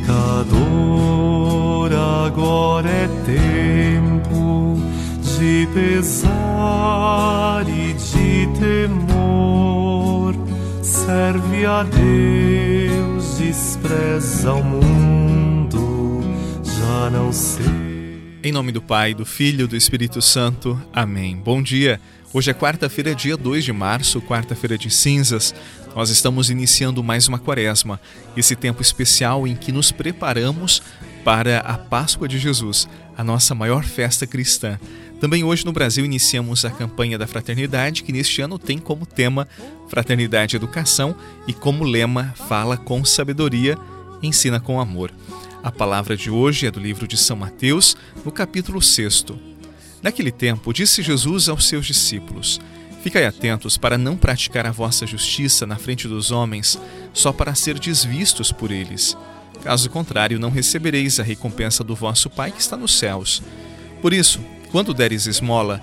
pecador, agora é tempo de pesar e de temor. Serve a Deus, despreza o mundo, já não sei. Em nome do Pai, do Filho e do Espírito Santo. Amém. Bom dia. Hoje é quarta-feira, dia 2 de março, quarta-feira de cinzas. Nós estamos iniciando mais uma quaresma, esse tempo especial em que nos preparamos para a Páscoa de Jesus, a nossa maior festa cristã. Também hoje no Brasil iniciamos a campanha da Fraternidade, que neste ano tem como tema Fraternidade e Educação e como lema Fala com Sabedoria, Ensina com Amor. A palavra de hoje é do livro de São Mateus, no capítulo 6. Naquele tempo, disse Jesus aos seus discípulos: Ficai atentos para não praticar a vossa justiça na frente dos homens, só para ser desvistos por eles. Caso contrário, não recebereis a recompensa do vosso Pai que está nos céus. Por isso, quando deres esmola,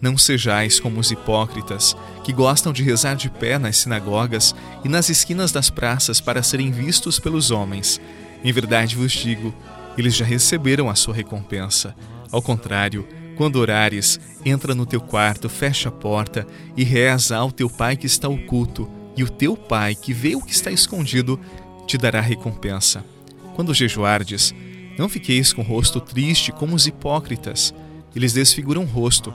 não sejais como os hipócritas, que gostam de rezar de pé nas sinagogas e nas esquinas das praças para serem vistos pelos homens. Em verdade vos digo, eles já receberam a sua recompensa. Ao contrário, quando orares, entra no teu quarto, fecha a porta e reza ao teu pai que está oculto, e o teu pai que vê o que está escondido te dará recompensa. Quando jejuardes, não fiqueis com o rosto triste como os hipócritas. Eles desfiguram o rosto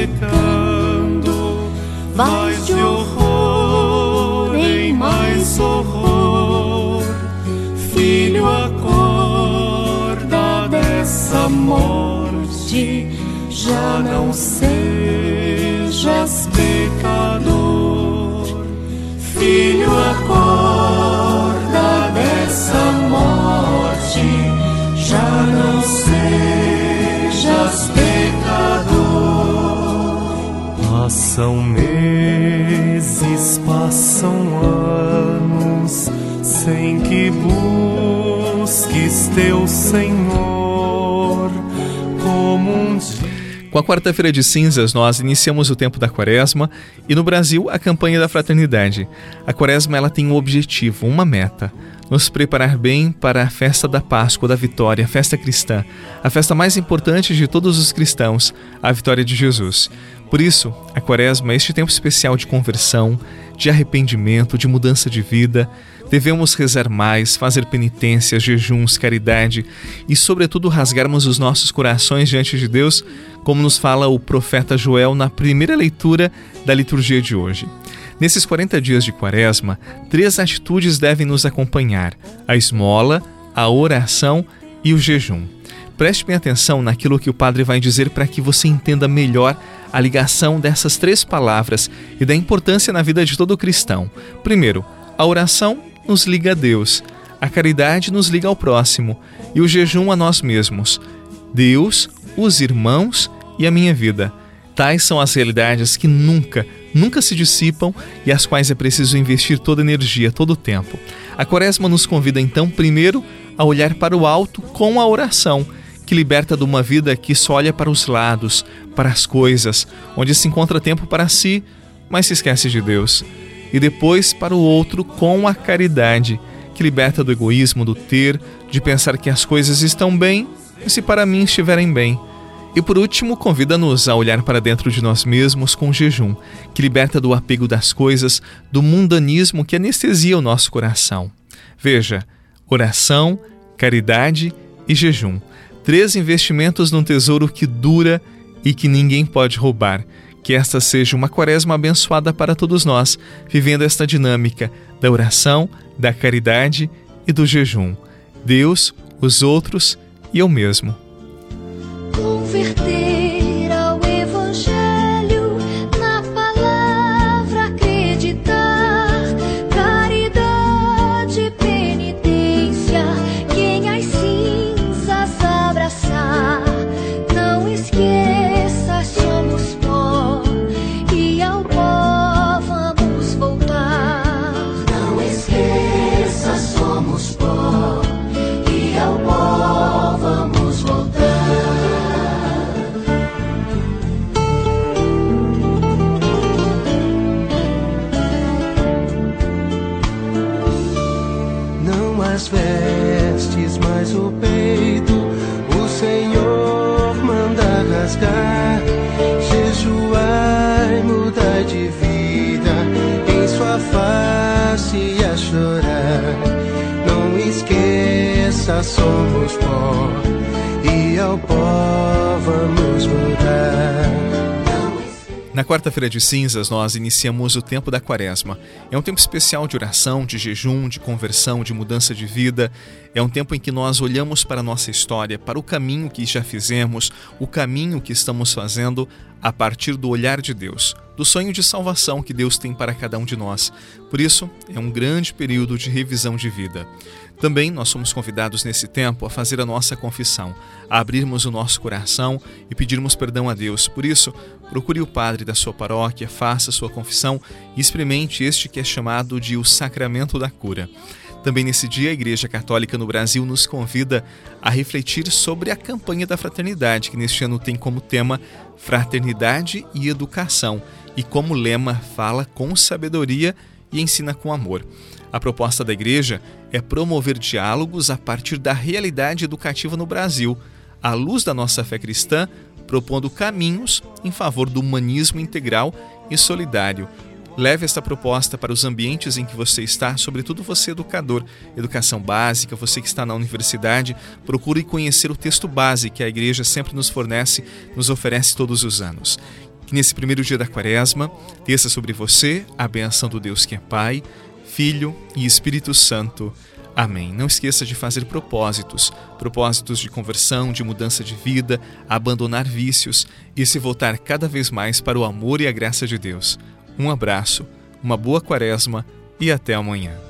Vais pecando, vais de horror em mais horror. Filho, acorda dessa morte, já não sejas Passam meses, passam anos, sem que busques teu Senhor, como um dia. Com a quarta-feira de cinzas, nós iniciamos o tempo da quaresma e no Brasil a campanha da fraternidade. A quaresma ela tem um objetivo, uma meta: nos preparar bem para a festa da Páscoa da Vitória, a festa cristã, a festa mais importante de todos os cristãos, a vitória de Jesus. Por isso, a quaresma este tempo especial de conversão, de arrependimento, de mudança de vida. Devemos rezar mais, fazer penitências, jejuns, caridade e, sobretudo, rasgarmos os nossos corações diante de Deus, como nos fala o profeta Joel na primeira leitura da liturgia de hoje. Nesses 40 dias de quaresma, três atitudes devem nos acompanhar: a esmola, a oração e o jejum. Preste bem atenção naquilo que o padre vai dizer para que você entenda melhor a ligação dessas três palavras e da importância na vida de todo cristão. Primeiro, a oração nos liga a Deus, a caridade nos liga ao próximo e o jejum a nós mesmos. Deus, os irmãos e a minha vida. Tais são as realidades que nunca, nunca se dissipam e às quais é preciso investir toda energia, todo o tempo. A Quaresma nos convida então, primeiro, a olhar para o alto com a oração que liberta de uma vida que só olha para os lados, para as coisas, onde se encontra tempo para si, mas se esquece de Deus. E depois para o outro com a caridade, que liberta do egoísmo, do ter, de pensar que as coisas estão bem se para mim estiverem bem. E por último, convida-nos a olhar para dentro de nós mesmos com jejum, que liberta do apego das coisas, do mundanismo que anestesia o nosso coração. Veja, oração, caridade e jejum. Três investimentos num tesouro que dura e que ninguém pode roubar. Que esta seja uma quaresma abençoada para todos nós, vivendo esta dinâmica da oração, da caridade e do jejum. Deus, os outros e eu mesmo. As vestes, mas o peito o Senhor manda rasgar. Jejuai, mudar de vida, em sua face a chorar. Não esqueça, somos pó, e ao pó vamos mudar. Na quarta-feira de cinzas, nós iniciamos o tempo da quaresma. É um tempo especial de oração, de jejum, de conversão, de mudança de vida. É um tempo em que nós olhamos para a nossa história, para o caminho que já fizemos, o caminho que estamos fazendo a partir do olhar de Deus, do sonho de salvação que Deus tem para cada um de nós. Por isso, é um grande período de revisão de vida. Também nós somos convidados nesse tempo a fazer a nossa confissão, a abrirmos o nosso coração e pedirmos perdão a Deus. Por isso, procure o padre da sua paróquia, faça sua confissão e experimente este que é chamado de o sacramento da cura. Também nesse dia, a Igreja Católica no Brasil nos convida a refletir sobre a campanha da fraternidade, que neste ano tem como tema Fraternidade e Educação, e como lema fala com sabedoria e ensina com amor. A proposta da igreja é promover diálogos a partir da realidade educativa no Brasil, à luz da nossa fé cristã, propondo caminhos em favor do humanismo integral e solidário. Leve esta proposta para os ambientes em que você está, sobretudo você educador, educação básica, você que está na universidade, procure conhecer o texto base que a igreja sempre nos fornece, nos oferece todos os anos. Que nesse primeiro dia da quaresma, desça sobre você a benção do Deus que é Pai, Filho e Espírito Santo. Amém. Não esqueça de fazer propósitos, propósitos de conversão, de mudança de vida, abandonar vícios e se voltar cada vez mais para o amor e a graça de Deus. Um abraço, uma boa quaresma e até amanhã.